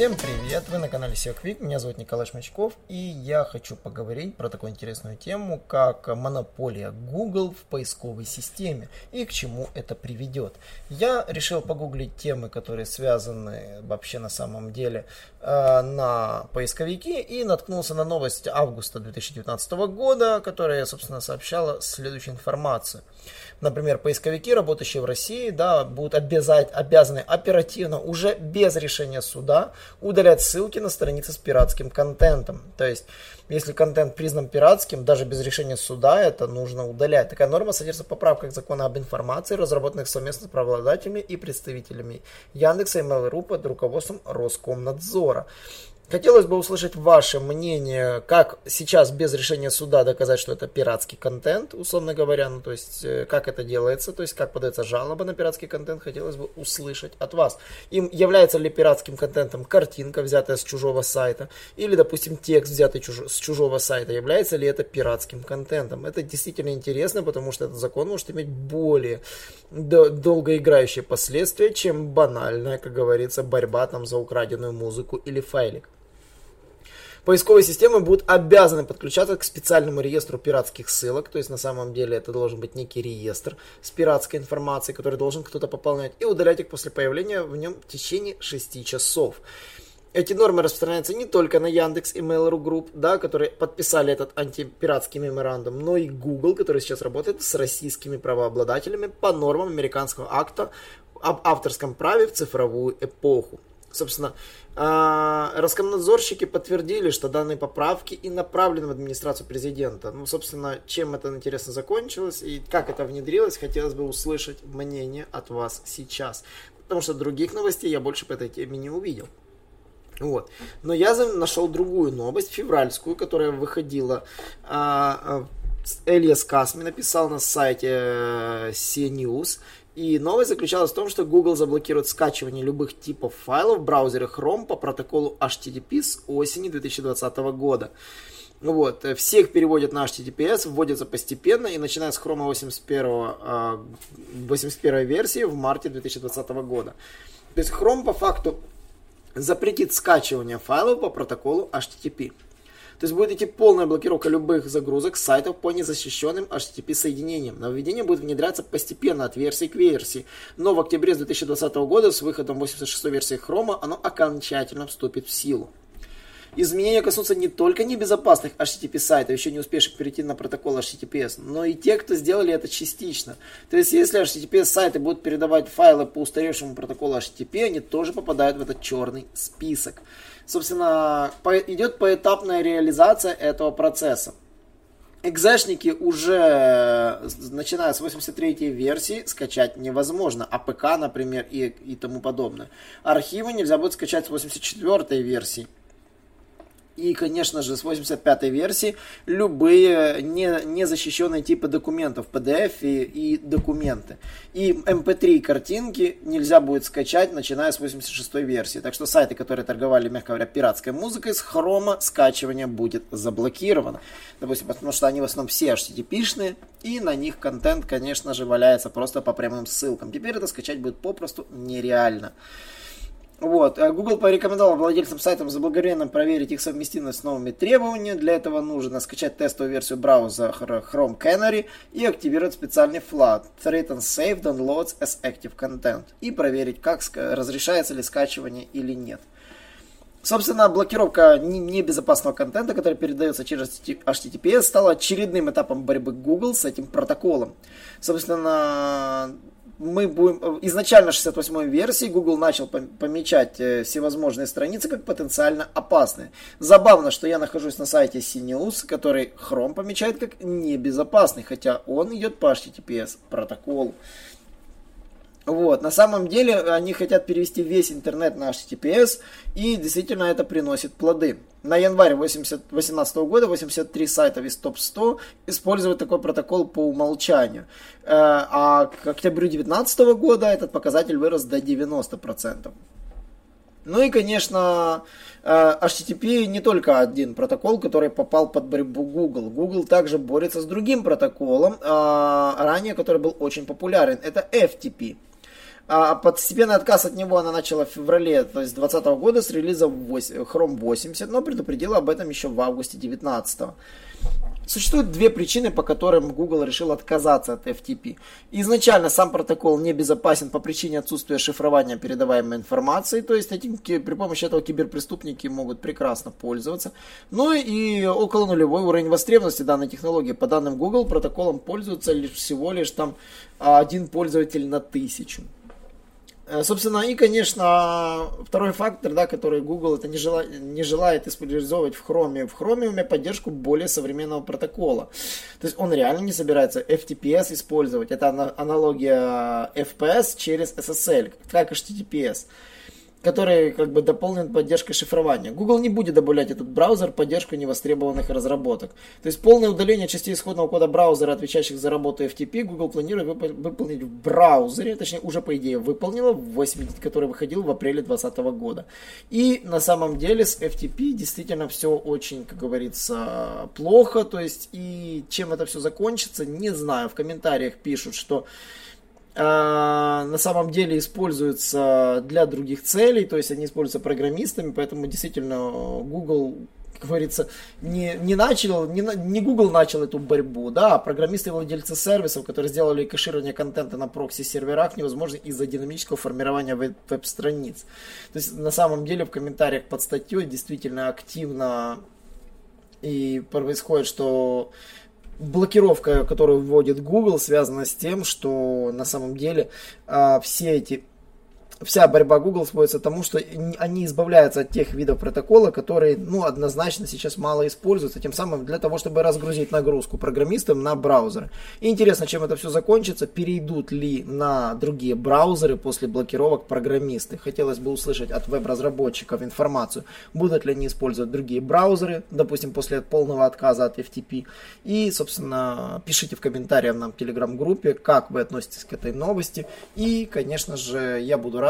Всем привет! Вы на канале SEO Quick, меня зовут Николай Шмачков, и я хочу поговорить про такую интересную тему, как монополия Google в поисковой системе и к чему это приведет. Я решил погуглить темы, которые связаны вообще на самом деле э, на поисковики, и наткнулся на новость августа 2019 года, которая, собственно, сообщала следующую информацию. Например, поисковики, работающие в России, да, будут обязать, обязаны оперативно, уже без решения суда, удалять ссылки на страницы с пиратским контентом. То есть, если контент признан пиратским, даже без решения суда, это нужно удалять. Такая норма содержится в поправках закона об информации, разработанных совместно с правообладателями и представителями Яндекса и Mail.ru под руководством Роскомнадзора. Хотелось бы услышать ваше мнение, как сейчас без решения суда доказать, что это пиратский контент, условно говоря, ну то есть э, как это делается, то есть как подается жалоба на пиратский контент, хотелось бы услышать от вас. Им является ли пиратским контентом картинка, взятая с чужого сайта, или, допустим, текст, взятый чуж... с чужого сайта, является ли это пиратским контентом. Это действительно интересно, потому что этот закон может иметь более долгоиграющие последствия, чем банальная, как говорится, борьба там за украденную музыку или файлик. Поисковые системы будут обязаны подключаться к специальному реестру пиратских ссылок, то есть на самом деле это должен быть некий реестр с пиратской информацией, который должен кто-то пополнять, и удалять их после появления в нем в течение 6 часов. Эти нормы распространяются не только на Яндекс и Mail.ru Group, да, которые подписали этот антипиратский меморандум, но и Google, который сейчас работает с российскими правообладателями по нормам американского акта об авторском праве в цифровую эпоху. Собственно, а, Роскомнадзорщики подтвердили, что данные поправки и направлены в администрацию президента. Ну, собственно, чем это интересно закончилось и как это внедрилось, хотелось бы услышать мнение от вас сейчас. Потому что других новостей я больше по этой теме не увидел. Вот. Но я нашел другую новость, февральскую, которая выходила. А, а, Элиас Касми написал на сайте э, CNews. И новость заключалась в том, что Google заблокирует скачивание любых типов файлов в браузере Chrome по протоколу HTTP с осени 2020 года. Вот. Всех переводят на HTTPS, вводятся постепенно и начиная с Chrome 81, 81 версии в марте 2020 года. То есть Chrome по факту запретит скачивание файлов по протоколу HTTP. То есть будет идти полная блокировка любых загрузок сайтов по незащищенным HTTP соединениям. Нововведение будет внедряться постепенно от версии к версии. Но в октябре 2020 года с выходом 86 версии Chrome оно окончательно вступит в силу. Изменения коснутся не только небезопасных HTTP сайтов, еще не успевших перейти на протокол HTTPS, но и тех, кто сделали это частично. То есть, если HTTPS сайты будут передавать файлы по устаревшему протоколу HTTP, они тоже попадают в этот черный список. Собственно, идет поэтапная реализация этого процесса. Экзешники уже, начиная с 83 версии, скачать невозможно. APK, например, и, и тому подобное. Архивы нельзя будет скачать с 84 версии. И, конечно же, с 85 версии любые не, незащищенные типы документов, PDF и, и документы. И MP3 эм картинки нельзя будет скачать, начиная с 86 версии. Так что сайты, которые торговали, мягко говоря, пиратской музыкой, с хрома скачивание будет заблокировано. Допустим, потому что они в основном все HTTP-шные, и на них контент, конечно же, валяется просто по прямым ссылкам. Теперь это скачать будет попросту нереально. Вот. Э, Google порекомендовал владельцам сайтов заблаговременно проверить их совместимость с новыми требованиями. Для этого нужно скачать тестовую версию браузера Chrome Canary и активировать специальный флаг Threat and Save Downloads as Active Content и проверить, как разрешается ли скачивание или нет. Собственно, блокировка небезопасного контента, который передается через HTTPS, стала очередным этапом борьбы Google с этим протоколом. Собственно, мы будем... Изначально 68-й версии Google начал помечать э, всевозможные страницы как потенциально опасные. Забавно, что я нахожусь на сайте CNews, который Chrome помечает как небезопасный, хотя он идет по HTTPS протоколу. Вот, на самом деле они хотят перевести весь интернет на HTTPS, и действительно это приносит плоды. На январь 2018 года 83 сайта из топ-100 используют такой протокол по умолчанию. Э, а к октябрю 2019 года этот показатель вырос до 90%. Ну и, конечно, э, HTTP не только один протокол, который попал под борьбу Google. Google также борется с другим протоколом, э, ранее который был очень популярен. Это FTP. А постепенный отказ от него она начала в феврале то есть 2020 года с релиза Chrome 80, но предупредила об этом еще в августе 2019. Существуют две причины, по которым Google решил отказаться от FTP. Изначально сам протокол не безопасен по причине отсутствия шифрования передаваемой информации, то есть этим, при помощи этого киберпреступники могут прекрасно пользоваться. Ну и около нулевой уровень востребованности данной технологии. По данным Google, протоколом пользуются лишь всего лишь там один пользователь на тысячу. Э, собственно, и, конечно, второй фактор, да, который Google это не, жела, не желает использовать в Chrome. В Chrome у меня поддержку более современного протокола. То есть он реально не собирается FTPS использовать. Это аналогия FPS через SSL, как HTTPS который как бы дополнен поддержкой шифрования. Google не будет добавлять этот браузер поддержку невостребованных разработок. То есть полное удаление частей исходного кода браузера, отвечающих за работу FTP, Google планирует вып- выполнить в браузере, точнее уже по идее выполнила, в 80, который выходил в апреле 2020 года. И на самом деле с FTP действительно все очень, как говорится, плохо. То есть и чем это все закончится, не знаю. В комментариях пишут, что а, на самом деле используются для других целей, то есть они используются программистами, поэтому действительно Google как говорится, не, не начал, не, не Google начал эту борьбу, да, а программисты и владельцы сервисов, которые сделали кэширование контента на прокси-серверах невозможно из-за динамического формирования веб-страниц. То есть на самом деле в комментариях под статьей действительно активно и происходит, что блокировка, которую вводит Google, связана с тем, что на самом деле а, все эти вся борьба Google сводится к тому, что они избавляются от тех видов протокола, которые, ну, однозначно сейчас мало используются, тем самым для того, чтобы разгрузить нагрузку программистам на браузеры. И интересно, чем это все закончится, перейдут ли на другие браузеры после блокировок программисты. Хотелось бы услышать от веб-разработчиков информацию, будут ли они использовать другие браузеры, допустим, после полного отказа от FTP. И, собственно, пишите в комментариях нам в телеграм-группе, как вы относитесь к этой новости. И, конечно же, я буду рад